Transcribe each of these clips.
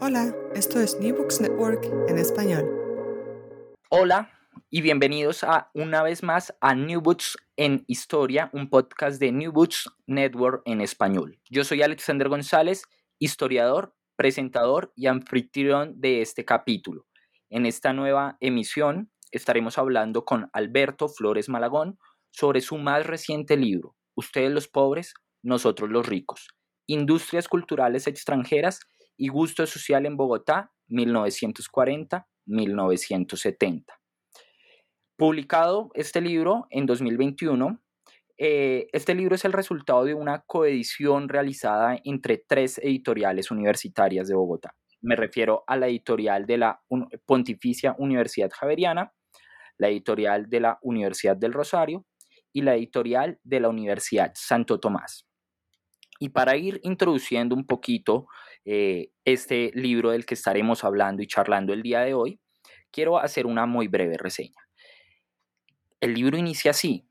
Hola, esto es New Books Network en español. Hola y bienvenidos a una vez más a New Books en Historia, un podcast de New Books Network en español. Yo soy Alexander González, historiador, presentador y anfitrión de este capítulo. En esta nueva emisión estaremos hablando con Alberto Flores Malagón sobre su más reciente libro, Ustedes los pobres, nosotros los ricos. Industrias culturales extranjeras y Gusto Social en Bogotá, 1940-1970. Publicado este libro en 2021, eh, este libro es el resultado de una coedición realizada entre tres editoriales universitarias de Bogotá. Me refiero a la editorial de la Pontificia Universidad Javeriana, la editorial de la Universidad del Rosario y la editorial de la Universidad Santo Tomás. Y para ir introduciendo un poquito eh, este libro del que estaremos hablando y charlando el día de hoy, quiero hacer una muy breve reseña. El libro inicia así.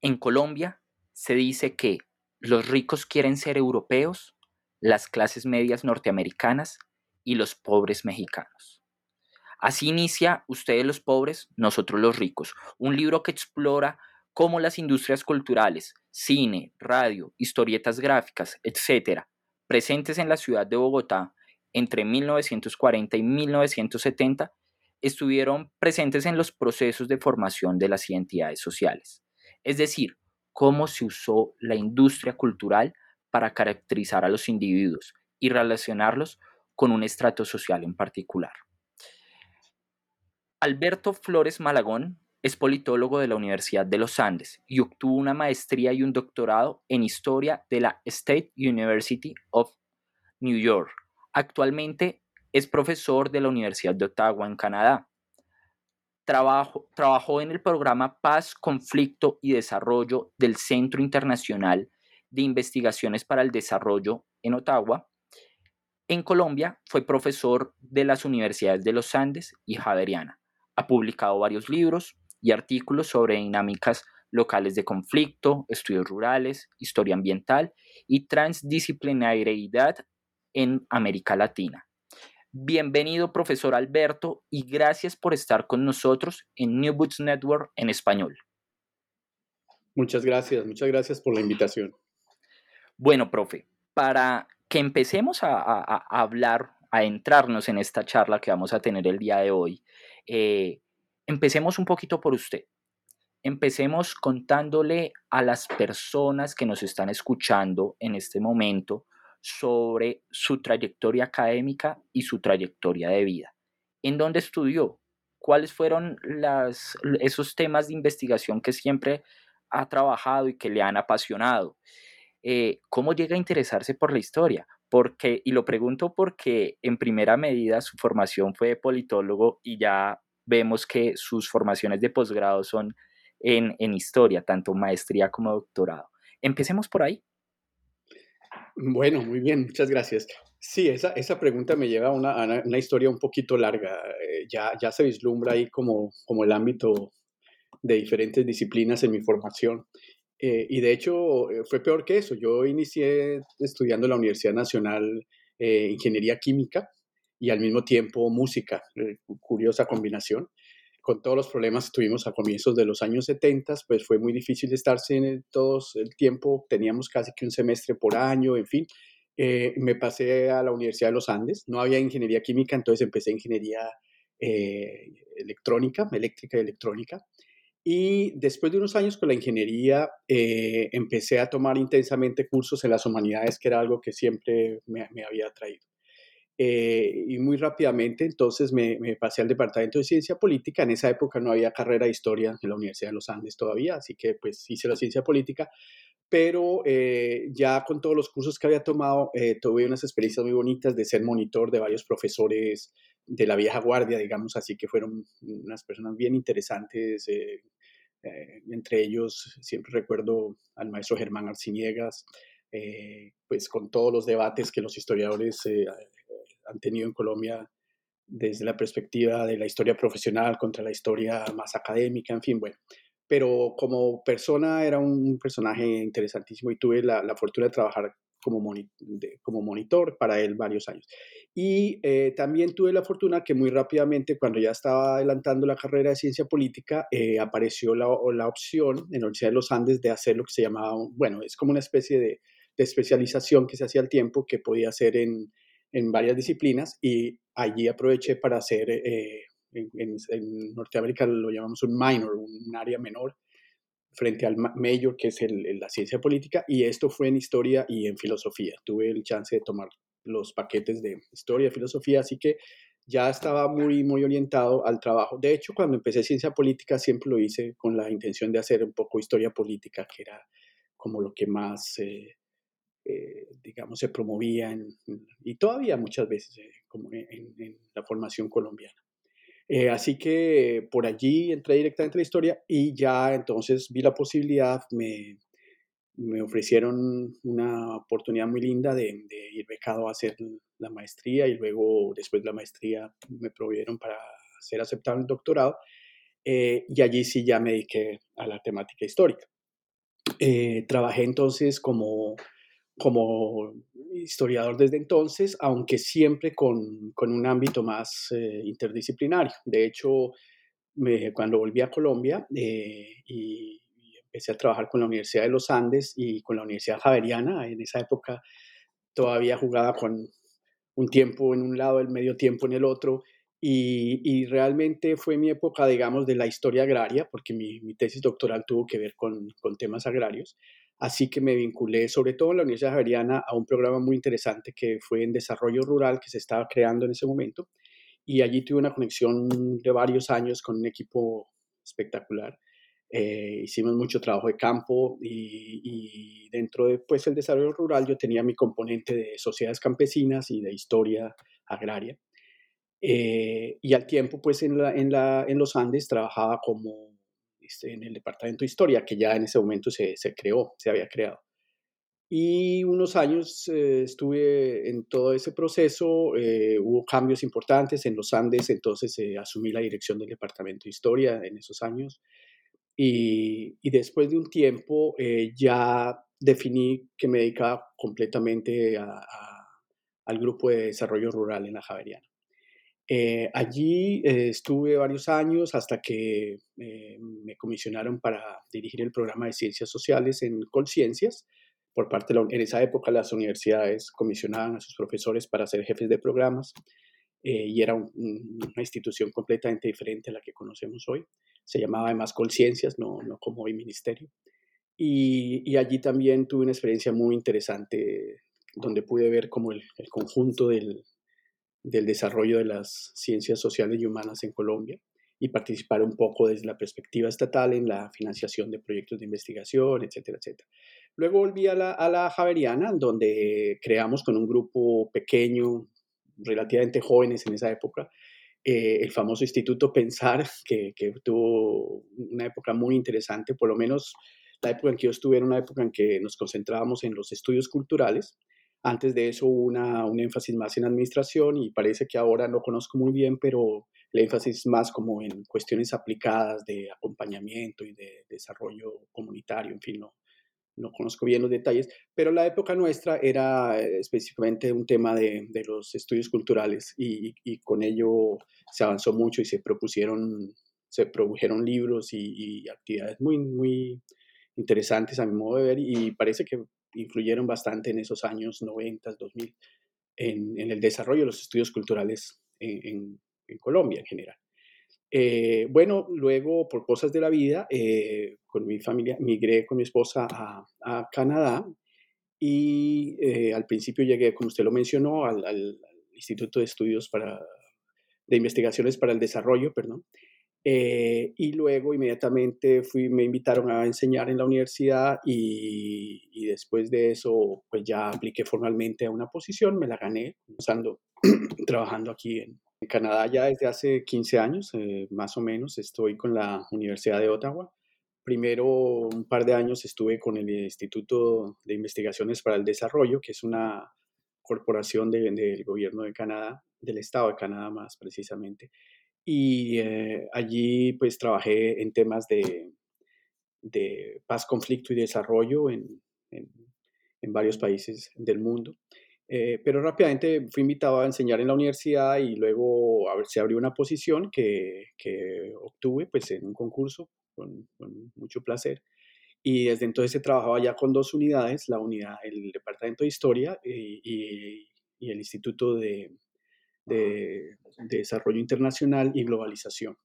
En Colombia se dice que los ricos quieren ser europeos, las clases medias norteamericanas y los pobres mexicanos. Así inicia Ustedes los pobres, nosotros los ricos, un libro que explora cómo las industrias culturales, cine, radio, historietas gráficas, etc., presentes en la ciudad de Bogotá entre 1940 y 1970, estuvieron presentes en los procesos de formación de las identidades sociales. Es decir, cómo se usó la industria cultural para caracterizar a los individuos y relacionarlos con un estrato social en particular. Alberto Flores Malagón es politólogo de la Universidad de los Andes y obtuvo una maestría y un doctorado en historia de la State University of New York. Actualmente es profesor de la Universidad de Ottawa en Canadá. trabajó en el programa Paz, Conflicto y Desarrollo del Centro Internacional de Investigaciones para el Desarrollo en Ottawa. En Colombia fue profesor de las universidades de los Andes y Javeriana. Ha publicado varios libros, y artículos sobre dinámicas locales de conflicto, estudios rurales, historia ambiental y transdisciplinariedad en América Latina. Bienvenido, profesor Alberto, y gracias por estar con nosotros en New Books Network en español. Muchas gracias, muchas gracias por la invitación. Bueno, profe, para que empecemos a, hablar, a entrarnos en esta charla que vamos a tener el día de hoy, eh, Empecemos un poquito por usted. Empecemos contándole a las personas que nos están escuchando en este momento sobre su trayectoria académica y su trayectoria de vida. ¿En dónde estudió? ¿Cuáles fueron esos temas de investigación que siempre ha trabajado y que le han apasionado? Eh, ¿Cómo llega a interesarse por la historia? Porque, y lo pregunto porque en primera medida su formación fue de politólogo y ya vemos que sus formaciones de posgrado son en, historia, tanto maestría como doctorado. Empecemos por ahí. Bueno, muy bien, muchas gracias. Sí, esa, esa pregunta me lleva a una, una, historia un poquito larga. Eh, ya, ya se vislumbra ahí como, como el ámbito de diferentes disciplinas en mi formación. Eh, y de hecho eh, fue peor que eso. Yo inicié estudiando en la Universidad Nacional Ingeniería Química y al mismo tiempo música, eh, curiosa combinación. Con todos los problemas que tuvimos a comienzos de los años 70, pues fue muy difícil estarse en todo el tiempo, teníamos casi que un semestre por año, en fin. Eh, me pasé a la Universidad de los Andes, no había ingeniería química, entonces empecé ingeniería eh, electrónica, eléctrica y electrónica. Y después de unos años con la ingeniería, empecé a tomar intensamente cursos en las humanidades, que era algo que siempre me, me había atraído. Eh, y muy rápidamente entonces me, pasé al Departamento de Ciencia Política. En esa época no había carrera de historia en la Universidad de los Andes todavía, así que pues hice la ciencia política pero eh, ya con todos los cursos que había tomado, eh, tuve unas experiencias muy bonitas de ser monitor de varios profesores de la vieja guardia, digamos así, que fueron unas personas bien interesantes. Eh, entre ellos, siempre recuerdo al maestro Germán Arciniegas, pues con todos los debates que los historiadores han tenido en Colombia desde la perspectiva de la historia profesional contra la historia más académica, en fin, bueno pero como persona era un personaje interesantísimo y tuve la, fortuna de trabajar como, como monitor para él varios años. Y eh, también tuve la fortuna que muy rápidamente, cuando ya estaba adelantando la carrera de ciencia política, eh, apareció la, la, opción en la Universidad de los Andes de hacer lo que se llamaba, bueno, es como una especie de, de especialización que se hacía al tiempo, que podía hacer en, en varias disciplinas, y allí aproveché para hacer eh, en, Norteamérica lo llamamos un minor, un área menor, frente al major, que es el, la ciencia política, y esto fue en historia y en filosofía. Tuve el chance de tomar los paquetes de historia filosofía, así que ya estaba muy, muy orientado al trabajo. De hecho, cuando empecé ciencia política siempre lo hice con la intención de hacer un poco historia política, que era como lo que más, eh, eh, digamos, se promovía y todavía muchas veces eh, como en, la formación colombiana. Eh, así que por allí entré directamente a la historia y ya entonces vi la posibilidad, me, me ofrecieron una oportunidad muy linda de, ir becado a hacer la maestría y luego después de la maestría me provieron para ser aceptado en el doctorado eh, y allí sí ya me dediqué a la temática histórica. Eh, trabajé entonces como como historiador desde entonces, aunque siempre con, con un ámbito más eh, interdisciplinario. De hecho, me, cuando volví a Colombia eh, y, empecé a trabajar con la Universidad de los Andes y con la Universidad Javeriana, en esa época todavía jugaba con un tiempo en un lado, el medio tiempo en el otro, y, y, realmente fue mi época, digamos, de la historia agraria, porque mi, mi tesis doctoral tuvo que ver con, con temas agrarios. Así que me vinculé, sobre todo en la Universidad Javeriana, a un programa muy interesante que fue en desarrollo rural que se estaba creando en ese momento. Y allí tuve una conexión de varios años con un equipo espectacular. Eh, hicimos mucho trabajo de campo y, dentro de pues, el desarrollo rural yo tenía mi componente de sociedades campesinas y de historia agraria. Eh, y al tiempo, pues en, los Andes trabajaba como en el departamento de historia, que ya en ese momento se, se creó, se había creado. Y unos años eh, estuve en todo ese proceso, eh, hubo cambios importantes en los Andes, entonces eh, asumí la dirección del departamento de historia en esos años. Y, y después de un tiempo ya definí que me dedicaba completamente al grupo de desarrollo rural en la Javeriana. Eh, allí eh, estuve varios años hasta que eh, me comisionaron para dirigir el programa de ciencias sociales en Colciencias. Por parte de en esa época las universidades comisionaban a sus profesores para ser jefes de programas y era una institución completamente diferente a la que conocemos hoy. Se llamaba además Colciencias, no, no como hoy ministerio. Y, y, allí también tuve una experiencia muy interesante donde pude ver como el, el conjunto del, del desarrollo de las ciencias sociales y humanas en Colombia y participar un poco desde la perspectiva estatal en la financiación de proyectos de investigación, etcétera, etcétera. Luego volví a la, a la Javeriana, donde creamos con un grupo pequeño, relativamente jóvenes en esa época, eh, el famoso Instituto Pensar, que, que, tuvo una época muy interesante, por lo menos la época en que yo estuve era una época en que nos concentrábamos en los estudios culturales, antes de eso una, un énfasis más en administración y parece que ahora no conozco muy bien, pero el énfasis más como en cuestiones aplicadas de acompañamiento y de desarrollo comunitario, en fin, no, no conozco bien los detalles, pero la época nuestra era eh, específicamente un tema de, de los estudios culturales y, y, con ello se avanzó mucho y se propusieron, se produjeron libros y, y, actividades muy, muy interesantes a mi modo de ver y parece que influyeron bastante en esos años 90, 2000, en, el desarrollo de los estudios culturales en, Colombia en general. Eh, bueno, luego por cosas de la vida, eh, con mi familia, migré con mi esposa a, Canadá y eh, al principio llegué, como usted lo mencionó, al, Instituto de Estudios para, de Investigaciones para el Desarrollo, perdón, Eh, y luego inmediatamente fui, me invitaron a enseñar en la universidad y, y, después de eso pues ya apliqué formalmente a una posición, me la gané, usando, trabajando aquí en, en, Canadá ya desde hace 15 años, eh, más o menos, estoy con la Universidad de Ottawa. Primero un par de años estuve con el Instituto de Investigaciones para el Desarrollo, que es una corporación de, del gobierno de Canadá, del Estado de Canadá más precisamente y eh, allí pues trabajé en temas de, de paz, conflicto y desarrollo en, en, en varios países del mundo. Eh, pero rápidamente fui invitado a enseñar en la universidad y luego a ver, se abrió una posición que, que obtuve pues en un concurso con, con, mucho placer. Y desde entonces he trabajado ya con dos unidades, la unidad, el Departamento de Historia y, y, y el Instituto de, de, de desarrollo internacional y globalización.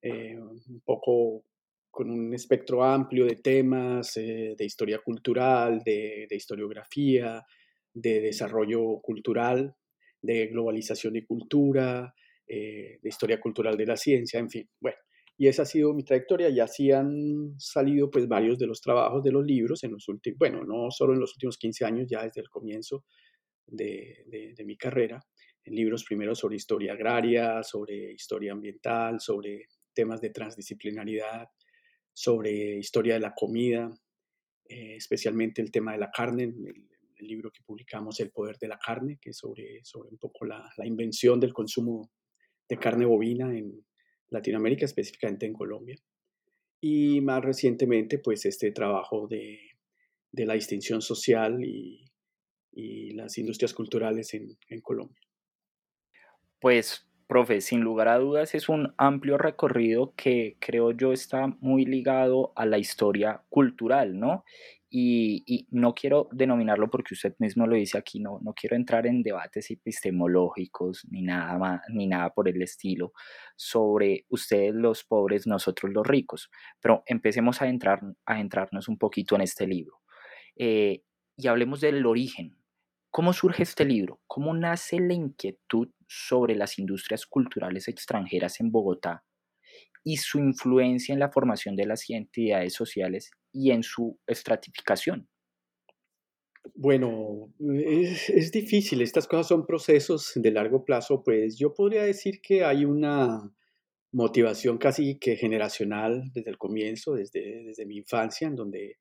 Eh, un poco con un espectro amplio de temas, eh, de historia cultural, de, de, historiografía, de desarrollo cultural, de globalización y cultura, eh, de historia cultural de la ciencia, en fin. Bueno, y esa ha sido mi trayectoria y así han salido pues varios de los trabajos de los libros en los últimos, bueno, no solo en los últimos 15 años, ya desde el comienzo de, de, de mi carrera, libros primero sobre historia agraria, sobre historia ambiental, sobre temas de transdisciplinaridad, sobre historia de la comida, eh, especialmente el tema de la carne, el, el, libro que publicamos, El Poder de la Carne, que es sobre, sobre un poco la, la, invención del consumo de carne bovina en Latinoamérica, específicamente en Colombia. Y más recientemente, pues este trabajo de, de la distinción social y, y las industrias culturales en, en Colombia. Pues, profe, sin lugar a dudas es un amplio recorrido que creo yo está muy ligado a la historia cultural, ¿no? Y, y, no quiero denominarlo porque usted mismo lo dice aquí, no, no quiero entrar en debates epistemológicos ni nada, más, ni nada por el estilo sobre ustedes los pobres, nosotros los ricos, pero empecemos a, entrar, a entrarnos un poquito en este libro eh, y hablemos del origen, ¿Cómo surge este libro? ¿Cómo nace la inquietud sobre las industrias culturales extranjeras en Bogotá y su influencia en la formación de las identidades sociales y en su estratificación? Bueno, es, es, difícil, estas cosas son procesos de largo plazo, pues yo podría decir que hay una motivación casi que generacional desde el comienzo, desde, desde mi infancia, en donde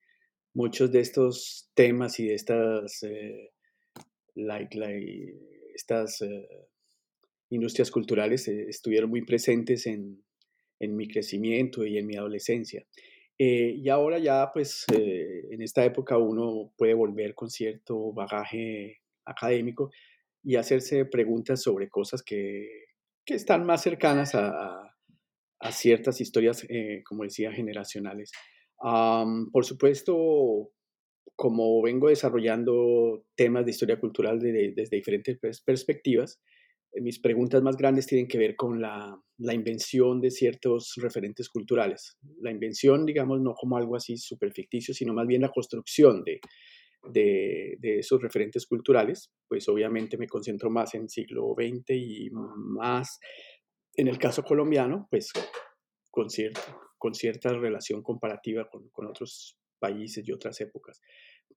muchos de estos temas y de estas eh, estas uh, industrias culturales eh, estuvieron muy presentes en, en, mi crecimiento y en mi adolescencia. Eh, y ahora ya, pues, eh, en esta época uno puede volver con cierto bagaje académico y hacerse preguntas sobre cosas que, que están más cercanas a, a, ciertas historias, eh, como decía, generacionales. Um, por supuesto, como vengo desarrollando temas de historia cultural de, de, desde diferentes pers perspectivas, mis preguntas más grandes tienen que ver con la, invención de ciertos referentes culturales. La invención, digamos, no como algo así súper ficticio, sino más bien la construcción de, esos referentes culturales. Pues obviamente me concentro más en siglo XX y más en el caso colombiano, pues con, cierta relación comparativa con otros países y otras épocas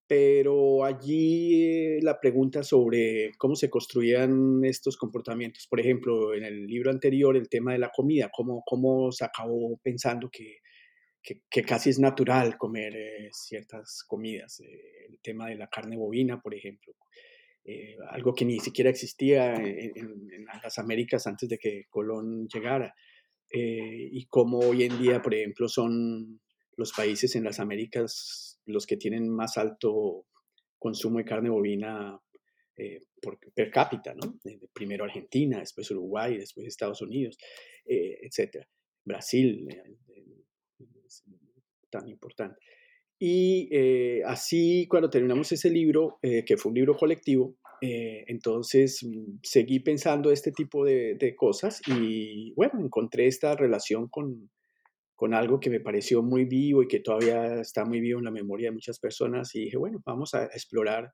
pero allí la pregunta sobre cómo se construían estos comportamientos, por ejemplo, en el libro anterior, el tema de la comida, cómo, cómo se acabó pensando que, que, casi es natural comer eh, ciertas comidas, eh, el tema de la carne bovina, por ejemplo, eh, algo que ni siquiera existía en, las Américas antes de que Colón llegara, y cómo hoy en día, por ejemplo, son los países en las Américas los que tienen más alto consumo de carne bovina eh, por, per cápita, ¿no? Primero Argentina, después Uruguay, después Estados Unidos, eh, etc. Brasil, eh, tan importante. Y eh, así, cuando terminamos ese libro, eh, que fue un libro colectivo, entonces mm, seguí pensando este tipo de, de cosas y, bueno, encontré esta relación con, con algo que me pareció muy vivo y que todavía está muy vivo en la memoria de muchas personas y dije, bueno, vamos a explorar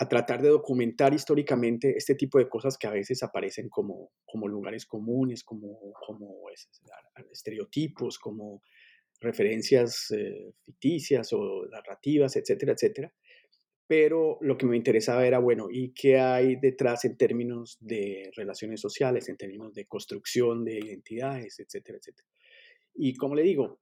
a tratar de documentar históricamente este tipo de cosas que a veces aparecen como, como lugares comunes, como, como estereotipos, como referencias eh, ficticias o narrativas, etcétera, etcétera. Pero lo que me interesaba era, bueno, ¿y qué hay detrás en términos de relaciones sociales, en términos de construcción de identidades, etcétera, etcétera? Y como le digo,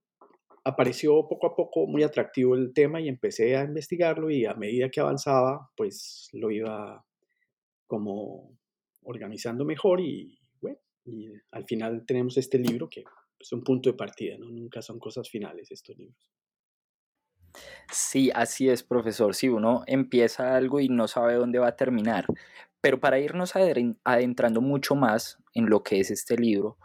apareció poco a poco muy atractivo el tema y empecé a investigarlo y a medida que avanzaba, pues lo iba como organizando mejor y bueno, y al final tenemos este libro que es un punto de partida, ¿no? Nunca son cosas finales estos libros. Sí, así es, profesor. Si uno empieza algo y no sabe dónde va a terminar. Pero para irnos adentrando mucho más en lo que es este libro,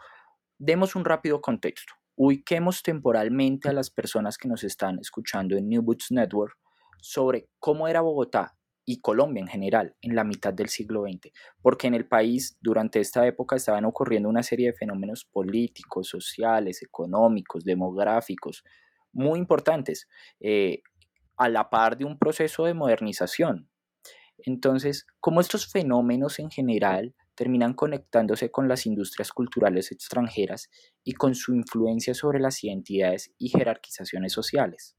demos un rápido contexto ubiquemos temporalmente a las personas que nos están escuchando en New Boots Network sobre cómo era Bogotá y Colombia en general en la mitad del siglo XX, porque en el país durante esta época estaban ocurriendo una serie de fenómenos políticos, sociales, económicos, demográficos, muy importantes, eh, a la par de un proceso de modernización. Entonces, cómo estos fenómenos en general terminan conectándose con las industrias culturales extranjeras y con su influencia sobre las identidades y jerarquizaciones sociales.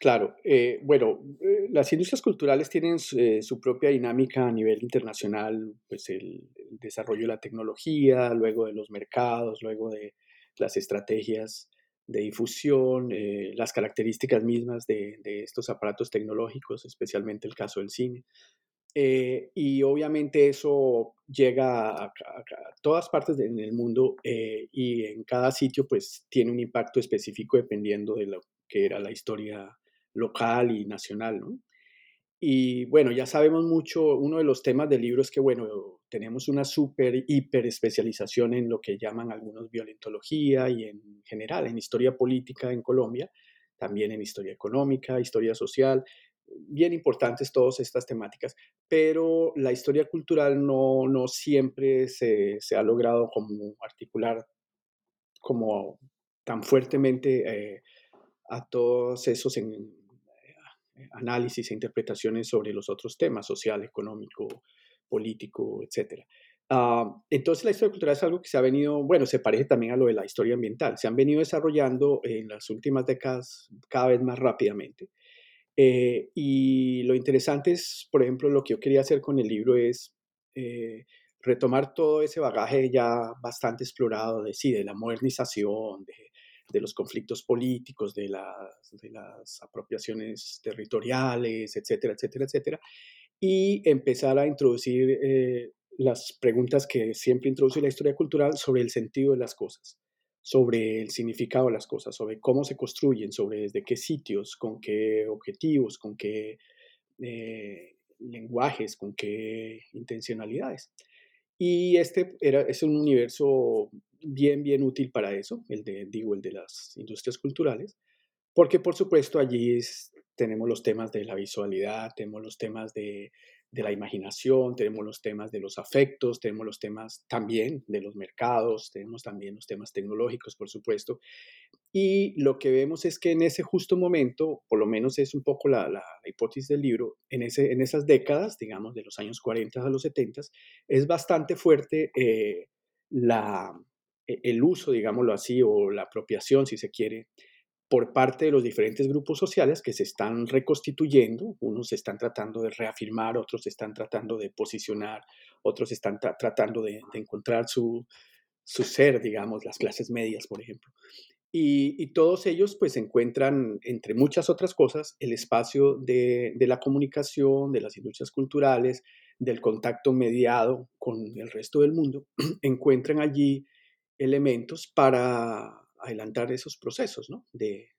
Claro, eh, bueno, eh, las industrias culturales tienen eh, su propia dinámica a nivel internacional, pues el, desarrollo de la tecnología, luego de los mercados, luego de las estrategias de difusión, las características mismas de, de, estos aparatos tecnológicos, especialmente el caso del cine. Eh, y obviamente eso llega a, todas partes del mundo eh, y en cada sitio pues tiene un impacto específico dependiendo de lo que era la historia local y nacional, ¿no? Y bueno, ya sabemos mucho, uno de los temas del libro es que, bueno, tenemos una súper, hiper especialización en lo que llaman algunos violentología y en general en historia política en Colombia, también en historia económica, historia social, bien importantes todas estas temáticas, pero la historia cultural no, no siempre se, se, ha logrado como articular como tan fuertemente eh, a todos esos en, eh, análisis e interpretaciones sobre los otros temas, social, económico, político, etc. Ah, entonces la historia cultural es algo que se ha venido, bueno, se parece también a lo de la historia ambiental, se han venido desarrollando en las últimas décadas cada vez más rápidamente. Eh, y lo interesante es, por ejemplo, lo que yo quería hacer con el libro es eh, retomar todo ese bagaje ya bastante explorado de, de la modernización, de, los conflictos políticos, de las, de las apropiaciones territoriales, etcétera, etcétera, etcétera, y empezar a introducir eh, las preguntas que siempre introduce la historia cultural sobre el sentido de las cosas sobre el significado de las cosas, sobre cómo se construyen, sobre desde qué sitios, con qué objetivos, con qué eh, lenguajes, con qué intencionalidades. Y este era, es un universo bien, bien útil para eso, el de, digo, el de las industrias culturales, porque por supuesto allí tenemos los temas de la visualidad, tenemos los temas de de la imaginación, tenemos los temas de los afectos, tenemos los temas también de los mercados, tenemos también los temas tecnológicos, por supuesto. Y lo que vemos es que en ese justo momento, por lo menos es un poco la, la, hipótesis del libro, en, ese, en esas décadas, digamos, de los años 40 a los 70, es bastante fuerte eh, la, e, el uso, digámoslo así, o la apropiación, si se quiere, por parte de los diferentes grupos sociales que se están reconstituyendo, unos están tratando de reafirmar, otros están tratando de posicionar, otros están tratando de, encontrar su, su, ser, digamos, las clases medias, por ejemplo. Y, todos ellos pues encuentran, entre muchas otras cosas, el espacio de la comunicación, de las industrias culturales, del contacto mediado con el resto del mundo, encuentran allí elementos para adelantar esos procesos ¿no? de,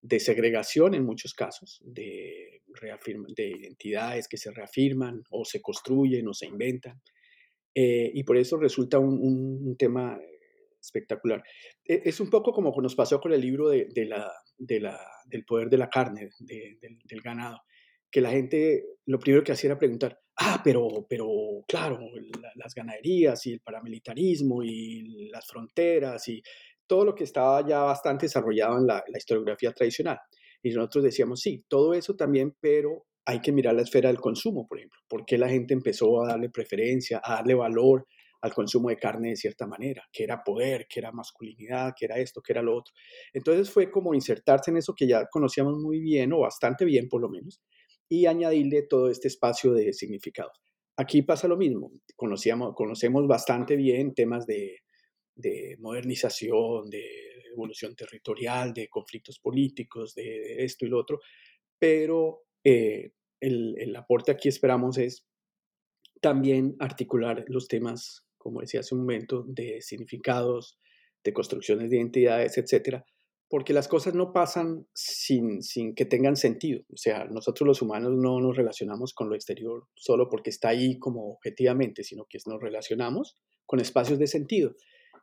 de, segregación en muchos casos, de, de identidades que se reafirman o se construyen o se inventan. Eh, y por eso resulta un, tema espectacular. E, es un poco como nos pasó con el libro de, la, del poder de la carne, del, del, ganado, que la gente lo primero que hacía era preguntar, ah, pero, pero claro, las ganaderías y el paramilitarismo y las fronteras y todo lo que estaba ya bastante desarrollado en la, historiografía tradicional. Y nosotros decíamos, sí, todo eso también, pero hay que mirar la esfera del consumo, por ejemplo. ¿Por qué la gente empezó a darle preferencia, a darle valor al consumo de carne de cierta manera? Que era poder, que era masculinidad, que era esto, que era lo otro. Entonces fue como insertarse en eso que ya conocíamos muy bien, o bastante bien por lo menos, y añadirle todo este espacio de significados. Aquí pasa lo mismo. Conocíamos, conocemos bastante bien temas de, de modernización, de evolución territorial, de conflictos políticos, de esto y lo otro, pero eh, el, el, aporte aquí esperamos es también articular los temas, como decía hace un momento, de significados, de construcciones de identidades, etcétera, porque las cosas no pasan sin, sin que tengan sentido. O sea, nosotros los humanos no nos relacionamos con lo exterior solo porque está ahí como objetivamente, sino que nos relacionamos con espacios de sentido.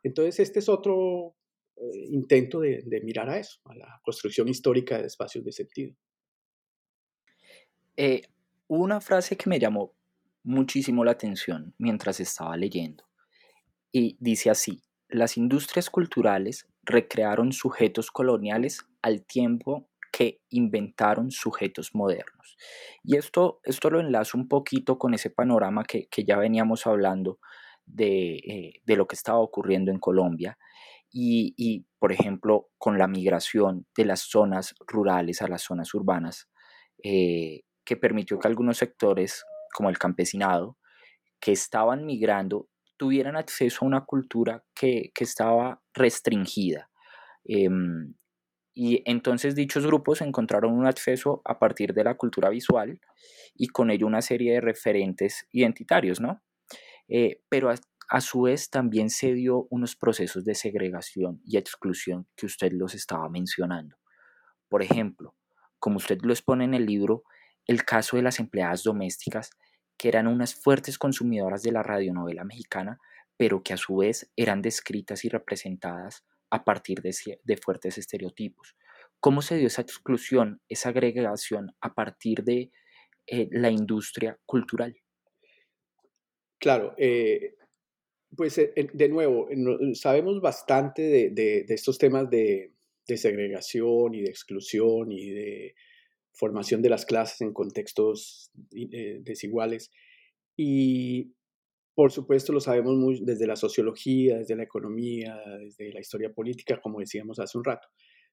Entonces, este es otro eh, intento de, de, mirar a eso, a la construcción histórica de espacios de sentido. Eh, una frase que me llamó muchísimo la atención mientras estaba leyendo y dice así, las industrias culturales recrearon sujetos coloniales al tiempo que inventaron sujetos modernos. Y esto, esto lo enlazo un poquito con ese panorama que, que ya veníamos hablando de, eh, de, lo que estaba ocurriendo en Colombia y, y, por ejemplo, con la migración de las zonas rurales a las zonas urbanas, eh, que permitió que algunos sectores, como el campesinado, que estaban migrando, tuvieran acceso a una cultura que, que estaba restringida. Eh, y entonces dichos grupos encontraron un acceso a partir de la cultura visual y con ello una serie de referentes identitarios, ¿no? Eh, pero a, a, su vez también se dio unos procesos de segregación y exclusión que usted los estaba mencionando. Por ejemplo, como usted lo expone en el libro, el caso de las empleadas domésticas, que eran unas fuertes consumidoras de la radionovela mexicana, pero que a su vez eran descritas y representadas a partir de, de fuertes estereotipos. ¿Cómo se dio esa exclusión, esa agregación a partir de eh, la industria cultural? Claro, eh, pues eh, de nuevo, sabemos bastante de, estos temas de, de, segregación y de exclusión y de formación de las clases en contextos eh, desiguales. Y por supuesto lo sabemos desde la sociología, desde la economía, desde la historia política, como decíamos hace un rato.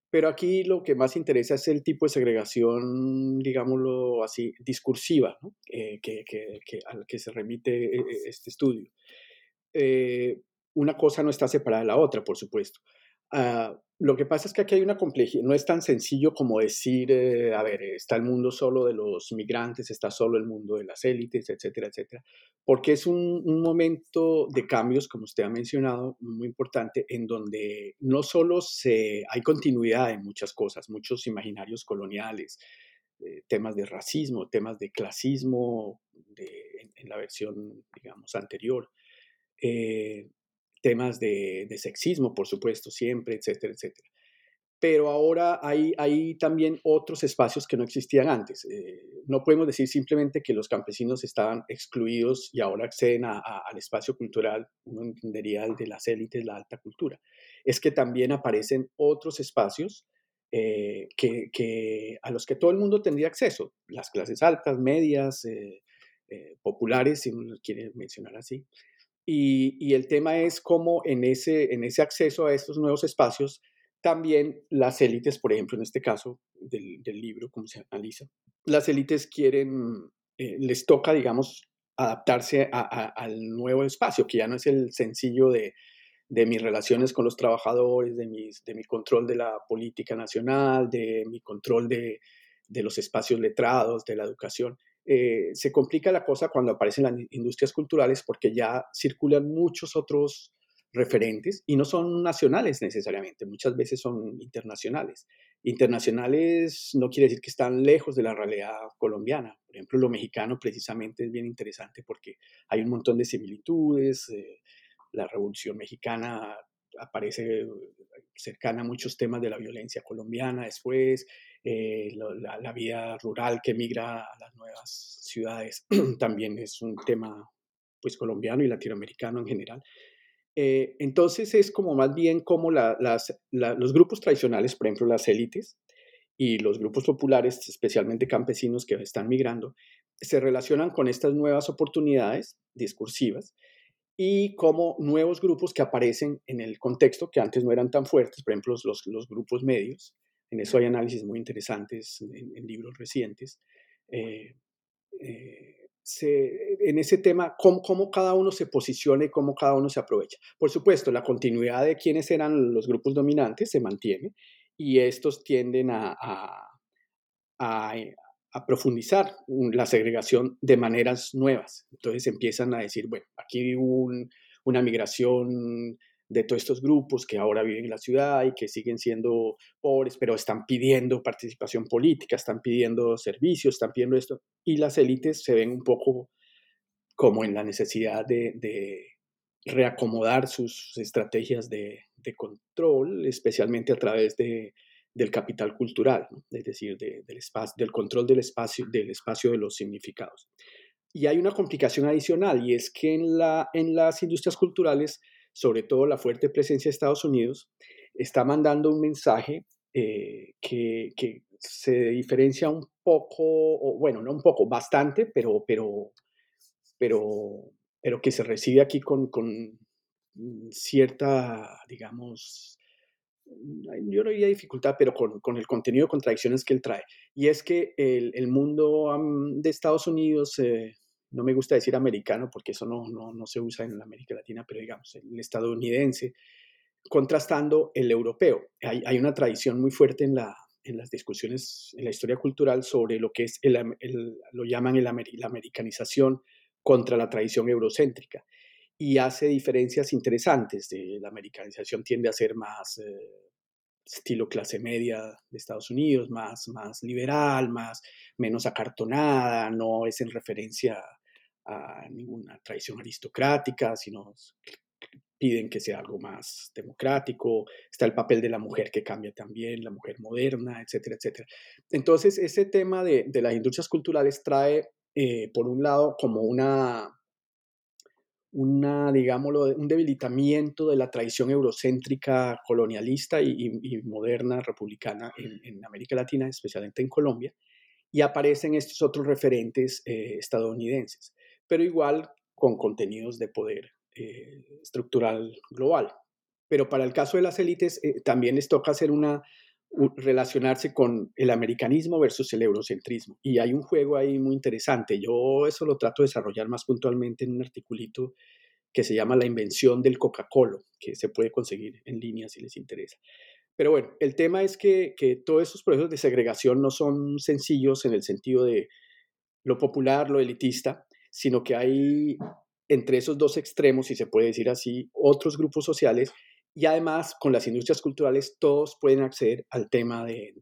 Pero aquí lo que más interesa es el tipo de segregación, digámoslo así, discursiva, ¿no? Eh, que, que, que, al que se remite eh, este estudio. Eh, una cosa no está separada de la otra, por supuesto. Uh, lo que pasa es que aquí hay una complejidad, no es tan sencillo como decir, eh, a ver, está el mundo solo de los migrantes, está solo el mundo de las élites, etcétera, etcétera, porque es un, un, momento de cambios, como usted ha mencionado, muy importante, en donde no solo se, hay continuidad en muchas cosas, muchos imaginarios coloniales, eh, temas de racismo, temas de clasismo de, en, en, la versión, digamos, anterior. Eh, temas de, de, sexismo, por supuesto, siempre, etcétera, etcétera. Pero ahora hay, hay también otros espacios que no existían antes. Eh, no podemos decir simplemente que los campesinos estaban excluidos y ahora acceden a, a, al espacio cultural, uno entendería el de las élites, la alta cultura. Es que también aparecen otros espacios eh, que, a los que todo el mundo tendría acceso, las clases altas, medias, eh, eh populares, si uno quiere mencionar así. Y, el tema es cómo en ese, en ese acceso a estos nuevos espacios, también las élites, por ejemplo, en este caso del, libro, como se analiza, las élites quieren, les toca, digamos, adaptarse a, a, al nuevo espacio, que ya no es el sencillo de, de mis relaciones con los trabajadores, de, mis, de mi control de la política nacional, de mi control de, de los espacios letrados, de la educación, eh, se complica la cosa cuando aparecen las industrias culturales porque ya circulan muchos otros referentes y no son nacionales necesariamente, muchas veces son internacionales. Internacionales no quiere decir que están lejos de la realidad colombiana. Por ejemplo, lo mexicano precisamente es bien interesante porque hay un montón de similitudes. Eh, la Revolución Mexicana aparece cercana a muchos temas de la violencia colombiana después, eh, la, la, vida rural que migra a las nuevas ciudades también es un tema pues colombiano y latinoamericano en general. Eh, entonces es como más bien como la, las, la, los grupos tradicionales, por ejemplo las élites, y los grupos populares, especialmente campesinos que están migrando, se relacionan con estas nuevas oportunidades discursivas y como nuevos grupos que aparecen en el contexto que antes no eran tan fuertes, por ejemplo, los, los grupos medios. En eso hay análisis muy interesantes en, libros recientes. Eh, eh, en ese tema, cómo, cómo, cada uno se posiciona y cómo cada uno se aprovecha. Por supuesto, la continuidad de quienes eran los grupos dominantes se mantiene y estos tienden a, a, a profundizar la segregación de maneras nuevas. Entonces empiezan a decir, bueno, aquí hubo una migración de todos estos grupos que ahora viven en la ciudad y que siguen siendo pobres, pero están pidiendo participación política, están pidiendo servicios, están pidiendo esto, y las élites se ven un poco como en la necesidad de, reacomodar sus estrategias de, control, especialmente a través de, del capital cultural, es decir, del, espacio, del control del espacio, del espacio de los significados. Y hay una complicación adicional y es que en, la, en las industrias culturales, sobre todo la fuerte presencia de Estados Unidos, está mandando un mensaje eh, que, que, se diferencia un poco, o, bueno, no un poco, bastante, pero, pero, pero, pero que se recibe aquí con, con cierta, digamos, yo no diría dificultad, pero con, con, el contenido de contradicciones que él trae. Y es que el, el mundo de Estados Unidos, eh, no me gusta decir americano porque eso no, no, no, se usa en América Latina, pero digamos, el estadounidense, contrastando el europeo. Hay, hay una tradición muy fuerte en, la, en las discusiones, en la historia cultural sobre lo que es, el, lo llaman el, la americanización contra la tradición eurocéntrica y hace diferencias interesantes. De, la americanización tiende a ser más eh, estilo clase media de Estados Unidos, más, más liberal, más, menos acartonada, no es en referencia a ninguna tradición aristocrática, sino piden que sea algo más democrático, está el papel de la mujer que cambia también, la mujer moderna, etcétera, etcétera. Entonces, ese tema de, de las industrias culturales trae, eh, por un lado, como una una, digámoslo, un debilitamiento de la tradición eurocéntrica colonialista y, moderna republicana en, América Latina, especialmente en Colombia, y aparecen estos otros referentes eh, estadounidenses, pero igual con contenidos de poder eh, estructural global. Pero para el caso de las élites eh, también les toca hacer una, relacionarse con el americanismo versus el eurocentrismo. Y hay un juego ahí muy interesante. Yo eso lo trato de desarrollar más puntualmente en un articulito que se llama La invención del Coca-Cola, que se puede conseguir en línea si les interesa. Pero bueno, el tema es que, que todos esos procesos de segregación no son sencillos en el sentido de lo popular, lo elitista, sino que hay entre esos dos extremos, si se puede decir así, otros grupos sociales y además, con las industrias culturales, todos pueden acceder al tema de,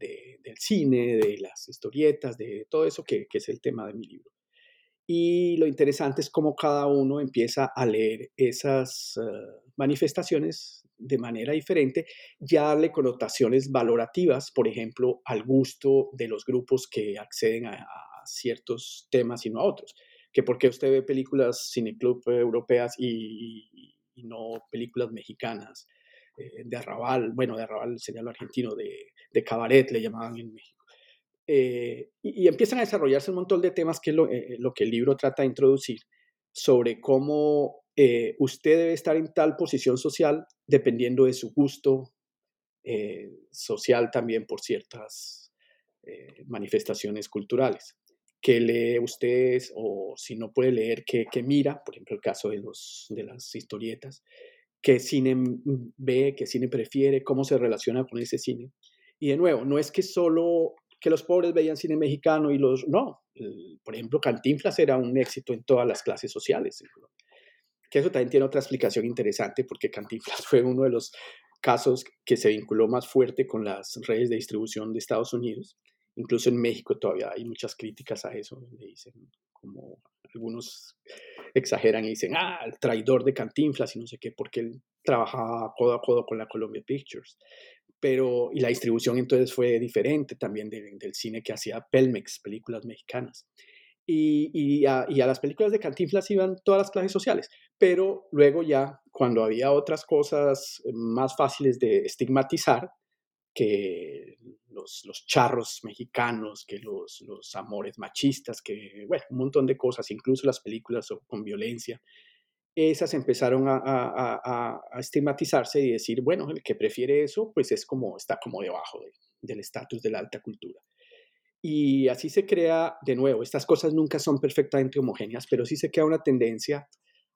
del cine, de las historietas, de todo eso que, que, es el tema de mi libro. Y lo interesante es cómo cada uno empieza a leer esas eh, manifestaciones de manera diferente, ya darle connotaciones valorativas, por ejemplo, al gusto de los grupos que acceden a, a ciertos temas y no a otros. Que porque usted ve películas cineclub europeas y, y no películas mexicanas eh, de arrabal, bueno, de arrabal sería lo argentino, de, de cabaret le llamaban en México. Eh, y, empiezan a desarrollarse un montón de temas que es lo, eh, lo que el libro trata de introducir sobre cómo usted debe estar en tal posición social dependiendo de su gusto social también por ciertas manifestaciones culturales. Que lee usted o si no puede leer, que, que mira, por ejemplo el caso de, los, de las historietas, qué cine ve, qué cine prefiere, cómo se relaciona con ese cine. Y de nuevo, no es que solo que los pobres veían cine mexicano y los... No, por ejemplo, Cantinflas era un éxito en todas las clases sociales. Que eso también tiene otra explicación interesante porque Cantinflas fue uno de los casos que se vinculó más fuerte con las redes de distribución de Estados Unidos. Incluso en México todavía hay muchas críticas a eso, le dicen como algunos exageran y dicen, ah, el traidor de Cantinflas y no sé qué, porque él trabajaba codo a codo con la Columbia Pictures. Pero, y la distribución entonces fue diferente también del cine que hacía Pelmex, películas mexicanas. Y, y, a, y, a, las películas de Cantinflas iban todas las clases sociales, pero luego ya, cuando había otras cosas más fáciles de estigmatizar, que los, los, charros mexicanos, que los, los, amores machistas, que, bueno, un montón de cosas, incluso las películas con violencia, esas empezaron a, a, a, estigmatizarse y decir, bueno, el que prefiere eso, pues es como, está como debajo del estatus de la alta cultura. Y así se crea, de nuevo, estas cosas nunca son perfectamente homogéneas, pero sí se crea una tendencia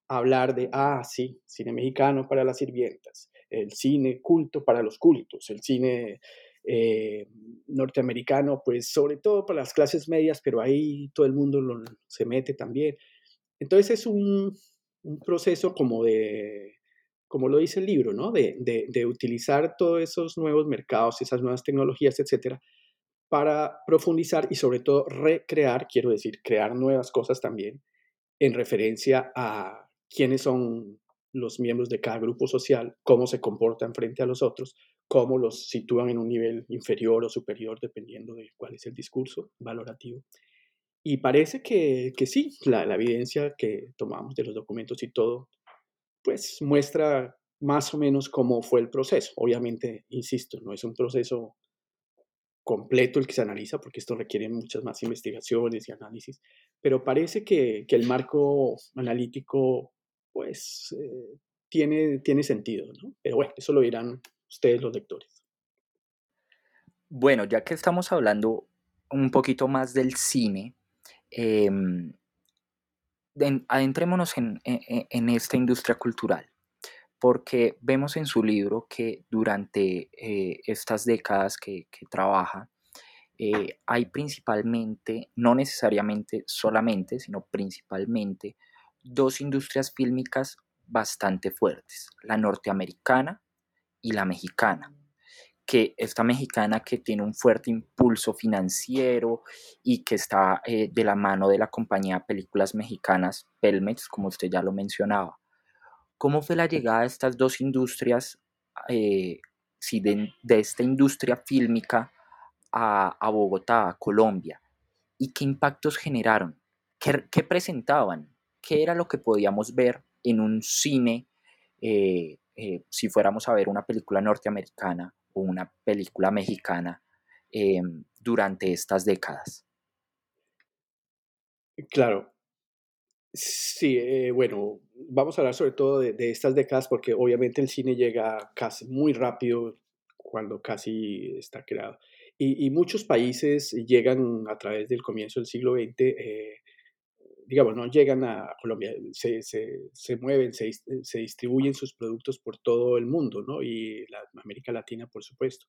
a hablar de, ah, sí, cine mexicano para las sirvientas, el cine culto para los cultos, el cine eh, norteamericano, pues sobre todo para las clases medias, pero ahí todo el mundo se mete también. Entonces es un, un proceso como de, como lo dice el libro, ¿no? De, de, de, utilizar todos esos nuevos mercados, esas nuevas tecnologías, etcétera, para profundizar y sobre todo recrear, quiero decir, crear nuevas cosas también en referencia a quiénes son los miembros de cada grupo social, cómo se comportan frente a los otros, cómo los sitúan en un nivel inferior o superior, dependiendo de cuál es el discurso valorativo. Y parece que, que sí, la, evidencia que tomamos de los documentos y todo, pues muestra más o menos cómo fue el proceso. Obviamente, insisto, no es un proceso completo el que se analiza, porque esto requiere muchas más investigaciones y análisis, pero parece que, que el marco analítico, pues, eh, tiene, tiene sentido, ¿no? Pero bueno, eso lo dirán ustedes los lectores. Bueno, ya que estamos hablando un poquito más del cine, eh, adentrémonos en, en, esta industria cultural, porque vemos en su libro que durante eh, estas décadas que, que trabaja, eh, hay principalmente, no necesariamente solamente, sino principalmente, dos industrias fílmicas bastante fuertes, la norteamericana y la mexicana que esta mexicana que tiene un fuerte impulso financiero y que está eh, de la mano de la compañía Películas Mexicanas, Pelmex, como usted ya lo mencionaba. ¿Cómo fue la llegada de estas dos industrias, eh, de, esta industria fílmica a, Bogotá, a Colombia? ¿Y qué impactos generaron? ¿Qué, presentaban? ¿Qué era lo que podíamos ver en un cine eh, si fuéramos a ver una película norteamericana o una película mexicana em, durante estas décadas. Claro. Sí, eh, bueno, vamos a hablar sobre todo de, estas décadas porque obviamente el cine llega casi muy rápido cuando casi está creado. Y, muchos países llegan a través del comienzo del siglo XX digamos, no llegan a Colombia, se, se, se mueven, se, se, distribuyen sus productos por todo el mundo, ¿no? Y la, América Latina, por supuesto.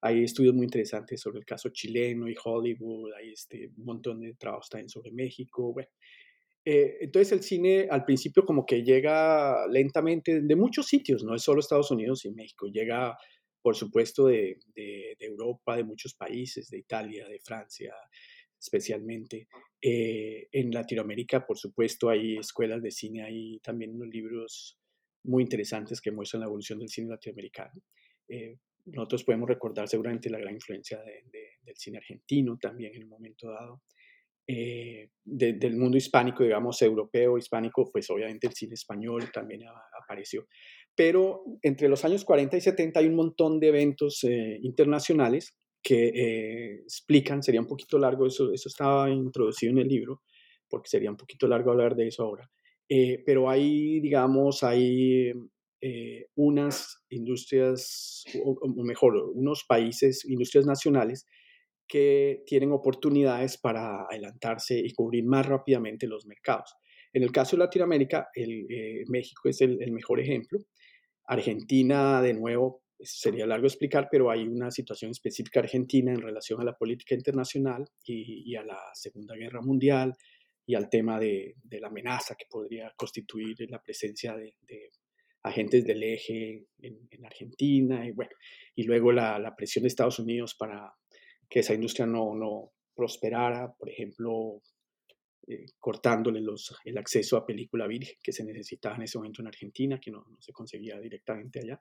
Hay estudios muy interesantes sobre el caso chileno y Hollywood, hay este, un montón de trabajos también sobre México, bueno. Eh, entonces el cine al principio como que llega lentamente de muchos sitios, no es solo Estados Unidos y México, llega por supuesto de, de, de Europa, de muchos países, de Italia, de Francia, especialmente. Eh, en Latinoamérica, por supuesto, hay escuelas de cine, hay también unos libros muy interesantes que muestran la evolución del cine latinoamericano. Eh, nosotros podemos recordar seguramente la gran influencia del cine argentino también en un momento dado. Eh, del mundo hispánico, digamos, europeo, hispánico, pues obviamente el cine español también apareció. Pero entre los años 40 y 70 hay un montón de eventos internacionales que eh, explican, sería un poquito largo, eso, eso estaba introducido en el libro, porque sería un poquito largo hablar de eso ahora, eh, pero hay, digamos, hay eh, unas industrias, o, mejor, unos países, industrias nacionales, que tienen oportunidades para adelantarse y cubrir más rápidamente los mercados. En el caso de Latinoamérica, el, México es el, el mejor ejemplo. Argentina, de nuevo, sería largo explicar, pero hay una situación específica argentina en relación a la política internacional y, a la Segunda Guerra Mundial y al tema de, la amenaza que podría constituir la presencia de, agentes del eje en, Argentina y, bueno, y luego la, presión de Estados Unidos para que esa industria no, no prosperara, por ejemplo, eh, cortándole los, el acceso a película virgen que se necesitaba en ese momento en Argentina, que no, no se conseguía directamente allá.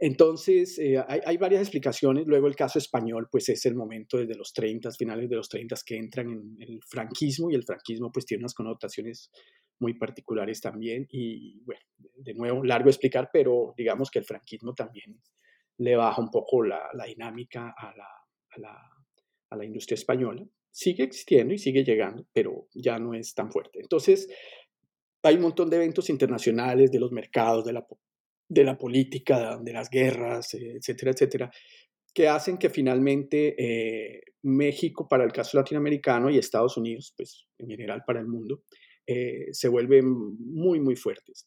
Entonces, eh, hay, varias explicaciones. Luego el caso español, pues es el momento desde los 30, finales de los 30, que entran en, el franquismo y el franquismo pues tiene unas connotaciones muy particulares también. Y bueno, de nuevo, largo explicar, pero digamos que el franquismo también le baja un poco la, dinámica a la, a la industria española. Sigue existiendo y sigue llegando, pero ya no es tan fuerte. Entonces, hay un montón de eventos internacionales de los mercados, de la, de la política, de las guerras, etcétera, etcétera, que hacen que finalmente eh, México, para el caso latinoamericano, y Estados Unidos, pues en general para el mundo, eh, se vuelven muy, muy fuertes.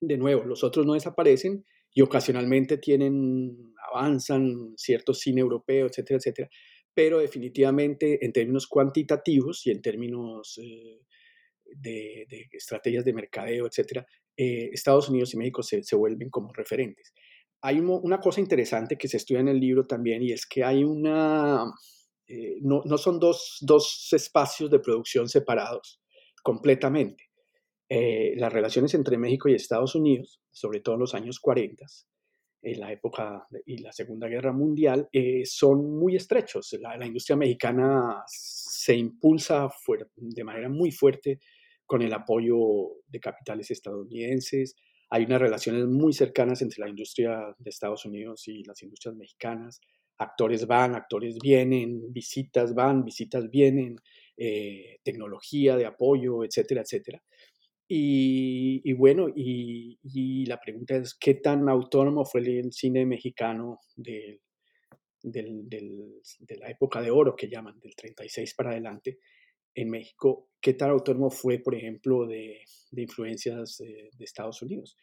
De nuevo, los otros no desaparecen y ocasionalmente tienen, avanzan cierto cine europeo, etcétera, etcétera, pero definitivamente en términos cuantitativos y en términos eh, de, estrategias de mercadeo, etcétera, eh, Estados Unidos y México se, vuelven como referentes. Hay una cosa interesante que se estudia en el libro también y es que hay una, eh, no, no, son dos, dos, espacios de producción separados completamente. las relaciones entre México y Estados Unidos, sobre todo en los años 40, en la época y la Segunda Guerra Mundial, eh, son muy estrechos. La, industria mexicana se impulsa de manera muy fuerte con el apoyo de capitales estadounidenses. Hay unas relaciones muy cercanas entre la industria de Estados Unidos y las industrias mexicanas. Actores van, actores vienen, visitas van, visitas vienen, eh, tecnología de apoyo, etcétera, etcétera. Y, bueno, y, la pregunta es, ¿qué tan autónomo fue el cine mexicano de, la época de oro que llaman, del 36 para adelante en México? ¿Qué tan autónomo fue, por ejemplo, de, influencias de, Estados Unidos?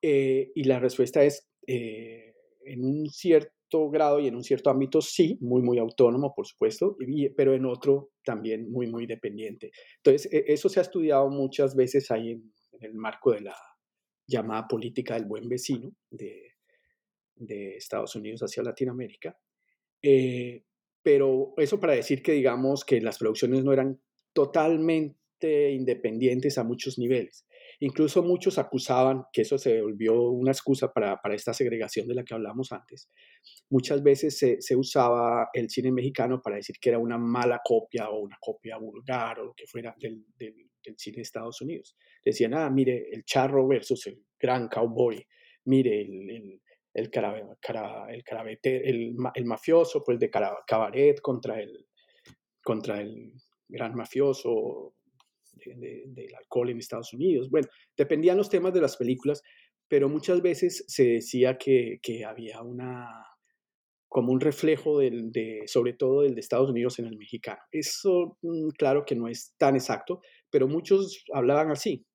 Eh, y la respuesta es, eh, en un cierto grado y en un cierto ámbito sí, muy, muy autónomo, por supuesto, pero en otro también muy, muy dependiente. Entonces, e, eso se ha estudiado muchas veces ahí en, el marco de la llamada política del buen vecino de, de Estados Unidos hacia Latinoamérica. Eh, pero eso para decir que digamos que las producciones no eran totalmente independientes a muchos niveles. Incluso muchos acusaban que eso se volvió una excusa para, para esta segregación de la que hablamos antes. Muchas veces se, usaba el cine mexicano para decir que era una mala copia o una copia vulgar o lo que fuera del, cine de Estados Unidos. Decían, ah, mire, el charro versus el gran cowboy, mire, el, el, el, el, mafioso, pues de cabaret contra el, contra el gran mafioso del alcohol en Estados Unidos. Bueno, dependían los temas de las películas, pero muchas veces se decía que, que había una como un reflejo del, de, sobre todo del de Estados Unidos en el mexicano. Eso, mm, claro que no es tan exacto, pero muchos hablaban así.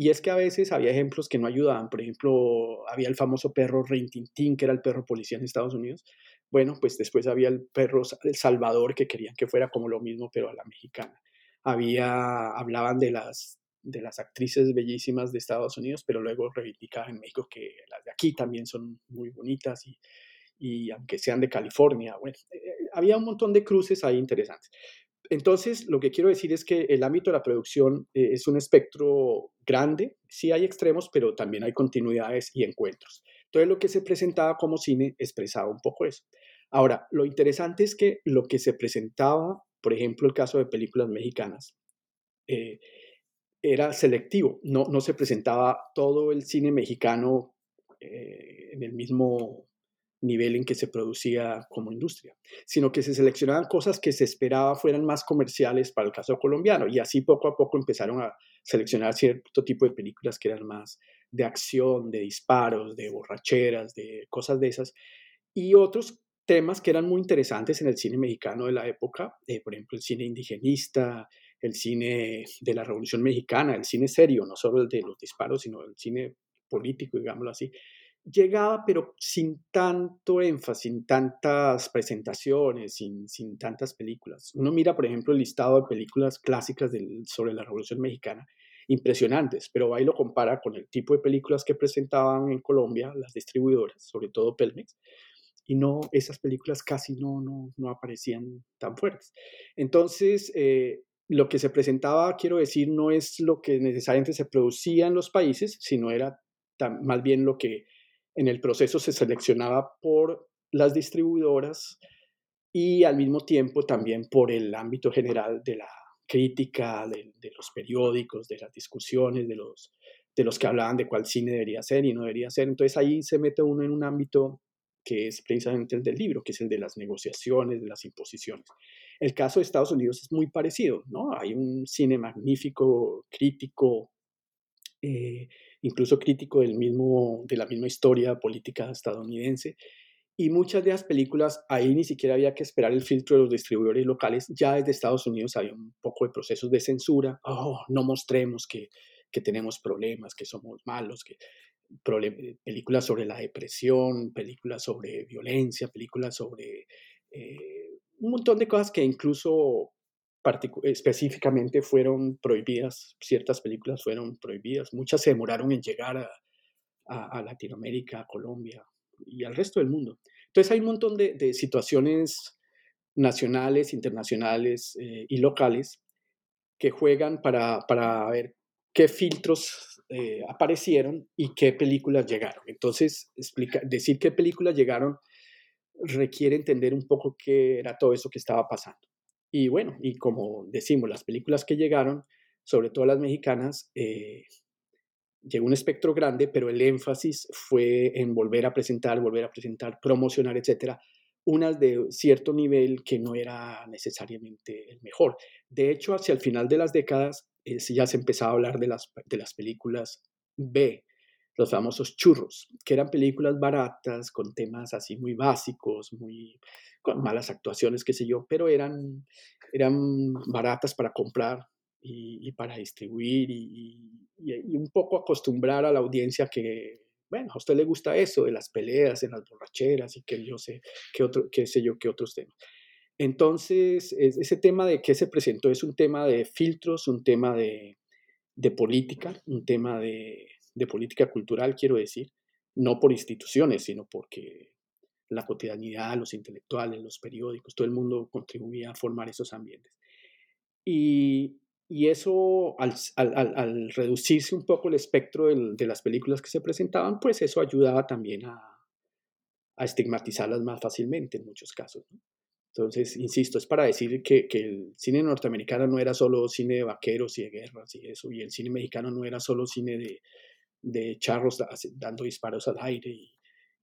Y es que a veces había ejemplos que no ayudaban. Por ejemplo, había el famoso perro Rintintín, que era el perro policía en Estados Unidos. Bueno, pues después había el perro El Salvador, que querían que fuera como lo mismo, pero a la mexicana había, hablaban de las, de las actrices bellísimas de Estados Unidos, pero luego reivindicaban en México que las de aquí también son muy bonitas y, y aunque sean de California, bueno, eh, eh, había un montón de cruces ahí interesantes. Entonces, lo que quiero decir es que el ámbito de la producción eh, es un espectro grande, sí hay extremos, pero también hay continuidades y encuentros. Entonces, lo que se presentaba como cine expresaba un poco eso. Ahora, lo interesante es que lo que se presentaba por ejemplo, el caso de películas mexicanas, eh, era selectivo, no, no se presentaba todo el cine mexicano eh, en el mismo nivel en que se producía como industria, sino que se seleccionaban cosas que se esperaba fueran más comerciales para el caso colombiano y así poco a poco empezaron a seleccionar cierto tipo de películas que eran más de acción, de disparos, de borracheras, de cosas de esas y otros temas que eran muy interesantes en el cine mexicano de la época, eh, por ejemplo, el cine indigenista, el cine de la Revolución Mexicana, el cine serio, no solo el de los disparos, sino el cine político, digámoslo así, llegaba pero sin tanto énfasis, sin tantas presentaciones, sin, sin tantas películas. Uno mira, por ejemplo, el listado de películas clásicas sobre la Revolución Mexicana, impresionantes, pero ahí lo compara con el tipo de películas que presentaban en Colombia las distribuidoras, sobre todo Pelmex, y no, esas películas casi no, no, no aparecían tan fuertes. Entonces, eh, lo que se presentaba, quiero decir, no es lo que necesariamente se producía en los países, sino era más bien lo que en el proceso se seleccionaba por las distribuidoras y al mismo tiempo también por el ámbito general de la crítica, de, los periódicos, de las discusiones, de los, de los que hablaban de cuál cine debería ser y no debería ser. Entonces ahí se mete uno en un ámbito que es precisamente el del libro, que es el de las negociaciones, de las imposiciones. El caso de Estados Unidos es muy parecido, ¿no? Hay un cine magnífico, crítico, eh, incluso crítico del mismo, de la misma historia política estadounidense. Y muchas de las películas, ahí ni siquiera había que esperar el filtro de los distribuidores locales. Ya desde Estados Unidos había un poco de procesos de censura. Oh, no mostremos que, que tenemos problemas, que somos malos, que películas sobre la depresión, películas sobre violencia, películas sobre eh, un montón de cosas que incluso específicamente fueron prohibidas, ciertas películas fueron prohibidas, muchas se demoraron en llegar a, Latinoamérica, a Colombia y al resto del mundo. Entonces hay un montón de, de situaciones nacionales, internacionales eh, y locales que juegan para, para ver qué filtros eh, aparecieron y qué películas llegaron. Entonces, explica, decir qué películas llegaron requiere entender un poco qué era todo eso que estaba pasando. Y bueno, y como decimos, las películas que llegaron, sobre todo las mexicanas, eh, llegó un espectro grande, pero el énfasis fue en volver a presentar, volver a presentar, promocionar, etcétera, unas de cierto nivel que no era necesariamente el mejor. De hecho, hacia el final de las décadas eh, ya se empezaba a hablar de las, de las películas B, los famosos churros, que eran películas baratas, con temas así muy básicos, muy con malas actuaciones, qué sé yo, pero eran, eran baratas para comprar y, para distribuir y, un poco acostumbrar a la audiencia que, bueno, a usted le gusta eso de las peleas en las borracheras y que yo sé qué, otro, qué sé yo, qué otros temas. Entonces, ese tema de qué se presentó es un tema de filtros, un tema de, de política, un tema de, de política cultural, quiero decir, no por instituciones, sino porque la cotidianidad, los intelectuales, los periódicos, todo el mundo contribuía a formar esos ambientes. Y, y eso, al, al, al, reducirse un poco el espectro de las películas que se presentaban, pues eso ayudaba también a, a estigmatizarlas más fácilmente en muchos casos. Entonces, insisto, es para decir que, que, el cine norteamericano no era solo cine de vaqueros y de guerras y eso, y el cine mexicano no era solo cine de, de charros dando disparos al aire y,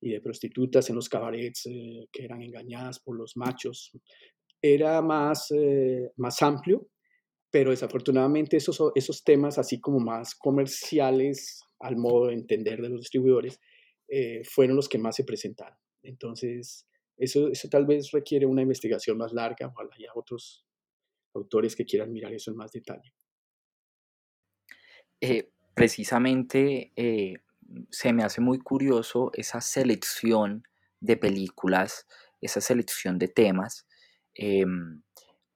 y de prostitutas en los cabarets eh, que eran engañadas por los machos. Era más, eh, más amplio, pero desafortunadamente esos, esos temas, así como más comerciales al modo de entender de los distribuidores, eh, fueron los que más se presentaron. Entonces, eso, eso tal vez requiere una investigación más larga, ojalá haya otros autores que quieran mirar eso en más detalle. Precisamente se me hace muy curioso esa selección de películas, esa selección de temas, em,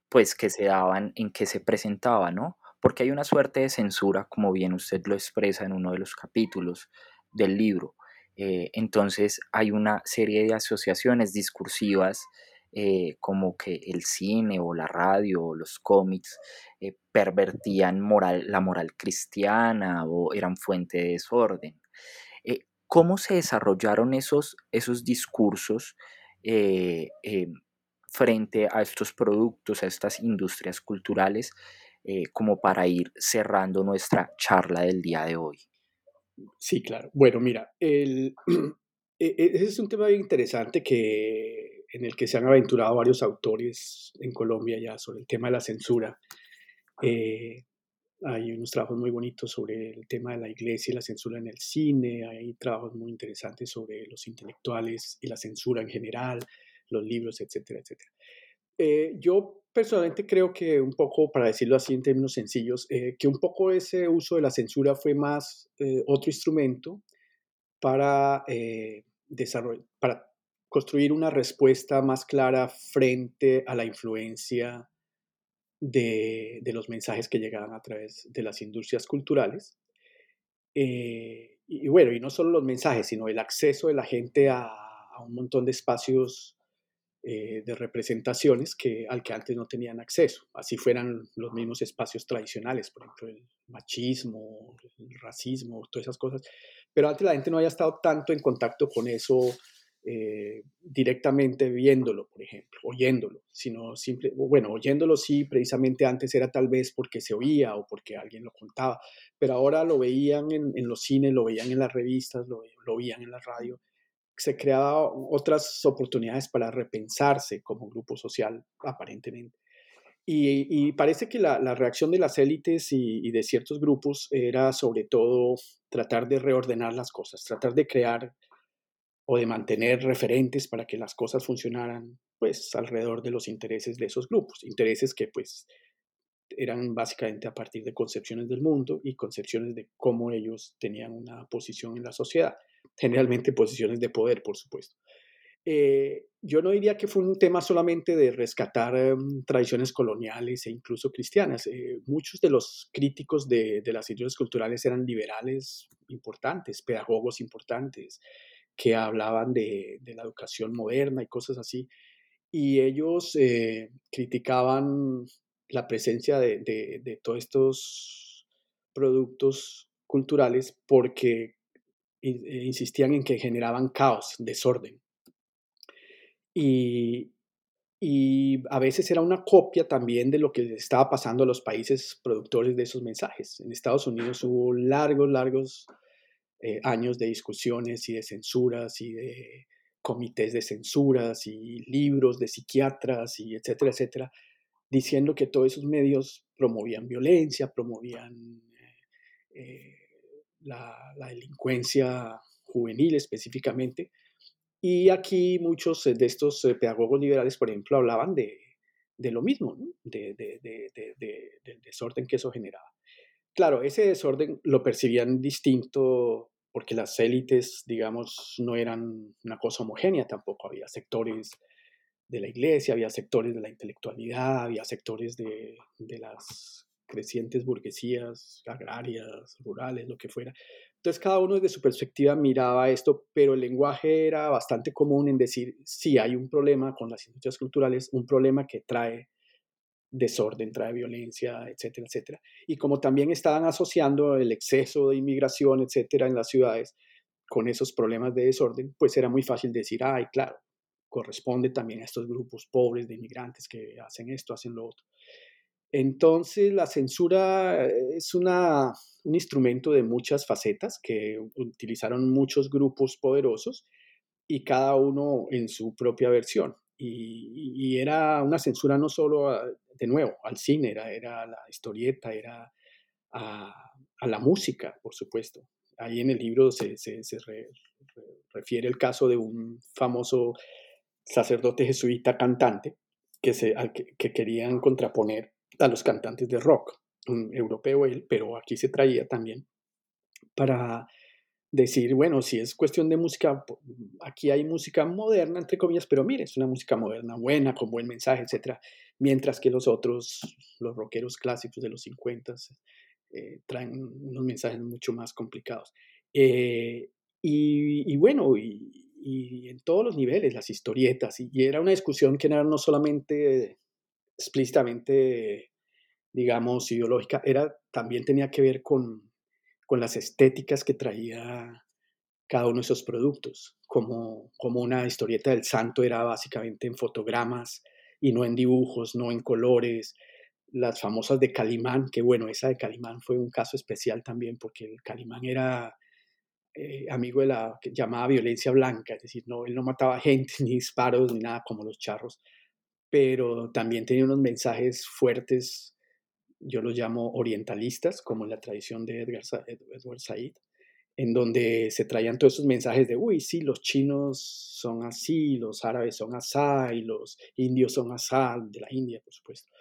pues que se daban en que se presentaba, ¿no? Porque hay una suerte de censura, como bien usted lo expresa en uno de los capítulos del libro. Eh, entonces hay una serie de asociaciones discursivas eh, como que el cine o la radio o los cómics eh, pervertían moral, la moral cristiana o eran fuente de desorden. Eh, ¿Cómo se desarrollaron esos, esos discursos frente a estos productos, a estas industrias culturales, como para ir cerrando nuestra charla del día de hoy? Sí, claro. Bueno, mira, e, e, ese es un tema bien interesante que, en el que se han aventurado varios autores en Colombia ya sobre el tema de la censura. Hay unos trabajos muy bonitos sobre el tema de la iglesia y la censura en el cine, hay trabajos muy interesantes sobre los intelectuales y la censura en general, los libros, etcétera, etcétera. Eh, yo personalmente creo que un poco, para decirlo así en términos sencillos, eh, que un poco ese uso de la censura fue más eh, otro instrumento para, para construir una respuesta más clara frente a la influencia de, los mensajes que llegaban a través de las industrias culturales. Eh, y, bueno, y no solo los mensajes, sino el acceso de la gente a, un montón de espacios eh, de representaciones que, al que antes no tenían acceso. Así fueran los mismos espacios tradicionales, por ejemplo, el machismo, el racismo, todas esas cosas. Pero antes la gente no había estado tanto en contacto con eso eh, directamente viéndolo, por ejemplo, oyéndolo, sino simple, bueno, oyéndolo sí, precisamente antes era tal vez porque se oía o porque alguien lo contaba, pero ahora lo veían en, los cines, lo veían en las revistas, lo, lo veían en la radio, se creaban otras oportunidades para repensarse como grupo social, aparentemente. Y, parece que la, reacción de las élites y, y, de ciertos grupos era sobre todo tratar de reordenar las cosas, tratar de crear o de mantener referentes para que las cosas funcionaran pues alrededor de los intereses de esos grupos, intereses que pues eran básicamente a partir de concepciones del mundo y concepciones de cómo ellos tenían una posición en la sociedad, generalmente posiciones de poder, por supuesto. Eh, yo no diría que fue un tema solamente de rescatar em, tradiciones coloniales e incluso cristianas. Eh, muchos de los críticos de, las ideologías culturales eran liberales importantes, pedagogos importantes, que hablaban de, la educación moderna y cosas así. Y ellos eh, criticaban la presencia de, de todos estos productos culturales porque insistían en que generaban caos, desorden. Y, y a veces era una copia también de lo que estaba pasando a los países productores de esos mensajes. En Estados Unidos hubo largos, largos eh, años de discusiones y de censuras y de comités de censuras y libros de psiquiatras y etcétera, etcétera, diciendo que todos esos medios promovían violencia, promovían eh, la, la, delincuencia juvenil específicamente, y aquí muchos eh, de estos eh, pedagogos liberales, por ejemplo, hablaban de, lo mismo, de, del desorden que eso generaba. Claro, ese desorden lo percibían distinto porque las élites, digamos, no eran una cosa homogénea tampoco. Había sectores de la iglesia, había sectores de la intelectualidad, había sectores de, de las crecientes burguesías agrarias, rurales, lo que fuera. Entonces cada uno desde su perspectiva miraba esto, pero el lenguaje era bastante común en decir, sí, hay un problema con las industrias culturales, un problema que trae desorden, trae violencia, etcétera, etcétera. Y como también estaban asociando el exceso de inmigración, etcétera, en las ciudades con esos problemas de desorden, pues era muy fácil decir, ay, claro, corresponde también a estos grupos pobres de inmigrantes que hacen esto, hacen lo otro. Entonces, la censura es una, un instrumento de muchas facetas que utilizaron muchos grupos poderosos y cada uno en su propia versión. Y, era una censura no solo, de nuevo, al cine, era, era la historieta, era a, la música, por supuesto. Ahí en el libro se, refiere el caso de un famoso sacerdote jesuita cantante que, se, que querían contraponer a los cantantes de rock, un europeo él, pero aquí se traía también para decir, bueno, si es cuestión de música, aquí hay música moderna, entre comillas, pero mire, es una música moderna, buena, con buen mensaje, etc. Mientras que los otros, los rockeros clásicos de los 50, eh, traen unos mensajes mucho más complicados. Eh, y, bueno, y, en todos los niveles, las historietas, y, y, era una discusión que era no solamente explícitamente digamos, ideológica, era, también tenía que ver con, con las estéticas que traía cada uno de esos productos, como, como una historieta del santo era básicamente en fotogramas y no en dibujos, no en colores, las famosas de Calimán, que bueno, esa de Calimán fue un caso especial también porque el Calimán era eh, amigo de la que llamaba violencia blanca, es decir, no, él no mataba gente, ni disparos, ni nada como los charros, pero también tenía unos mensajes fuertes yo los llamo orientalistas, como en la tradición de Edward Said, en donde se traían todos esos mensajes de, uy, sí, los chinos son así, los árabes son así, y los indios son así, de la India, por supuesto.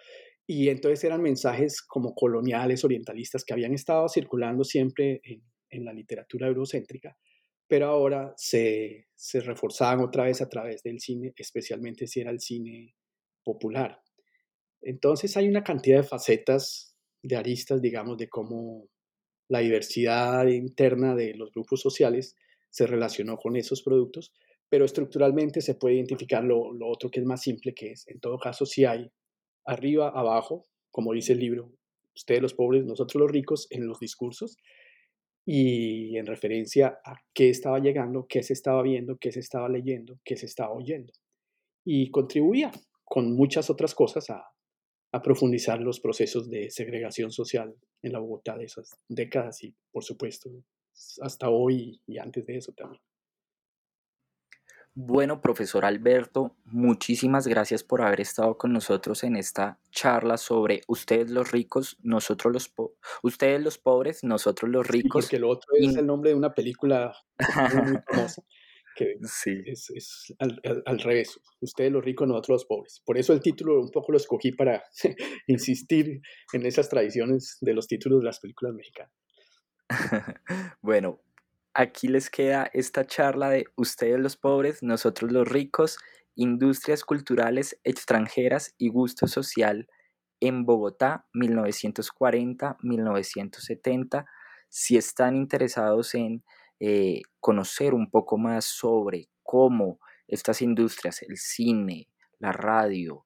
Y entonces eran mensajes como coloniales, orientalistas, que habían estado circulando siempre en, la literatura eurocéntrica, pero ahora se reforzaban otra vez a través del cine, especialmente si era el cine popular. Entonces hay una cantidad de facetas, de aristas, digamos, de cómo la diversidad interna de los grupos sociales se relacionó con esos productos, pero estructuralmente se puede identificar lo, otro que es más simple, que es, en todo caso, si hay arriba, abajo, como dice el libro, ustedes los pobres, nosotros los ricos, en los discursos, y en referencia a qué estaba llegando, qué se estaba viendo, qué se estaba leyendo, qué se estaba oyendo. Y contribuía con muchas otras cosas a, a profundizar los procesos de segregación social en la Bogotá de esas décadas y, por supuesto, hasta hoy y antes de eso también. Bueno, profesor Alberto, muchísimas gracias por haber estado con nosotros en esta charla sobre ustedes los ricos, nosotros los ustedes los pobres, nosotros los ricos. porque lo otro es el nombre de una película muy famosa que sí. es, al, revés. Ustedes los ricos, nosotros los pobres. Por eso el título un poco lo escogí para insistir en esas tradiciones de los títulos de las películas mexicanas. bueno, aquí les queda esta charla de ustedes los pobres, nosotros los ricos, industrias culturales extranjeras y gusto social en Bogotá 1940-1970. Si están interesados en eh, conocer un poco más sobre cómo estas industrias, el cine, la radio,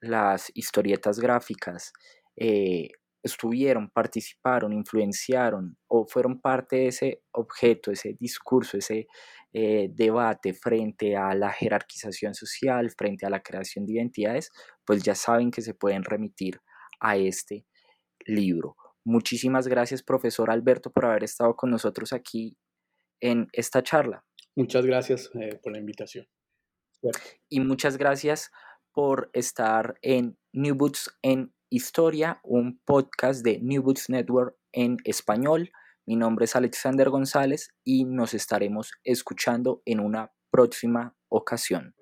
las historietas gráficas, eh, estuvieron, participaron, influenciaron o fueron parte de ese objeto, ese discurso, ese eh, debate frente a la jerarquización social, frente a la creación de identidades, pues ya saben que se pueden remitir a este libro. Muchísimas gracias, profesor Alberto, por haber estado con nosotros aquí en esta charla. Muchas gracias eh, por la invitación. Y muchas gracias por estar en New Books en Historia, un podcast de New Books Network en español. Mi nombre es Alexander González y nos estaremos escuchando en una próxima ocasión.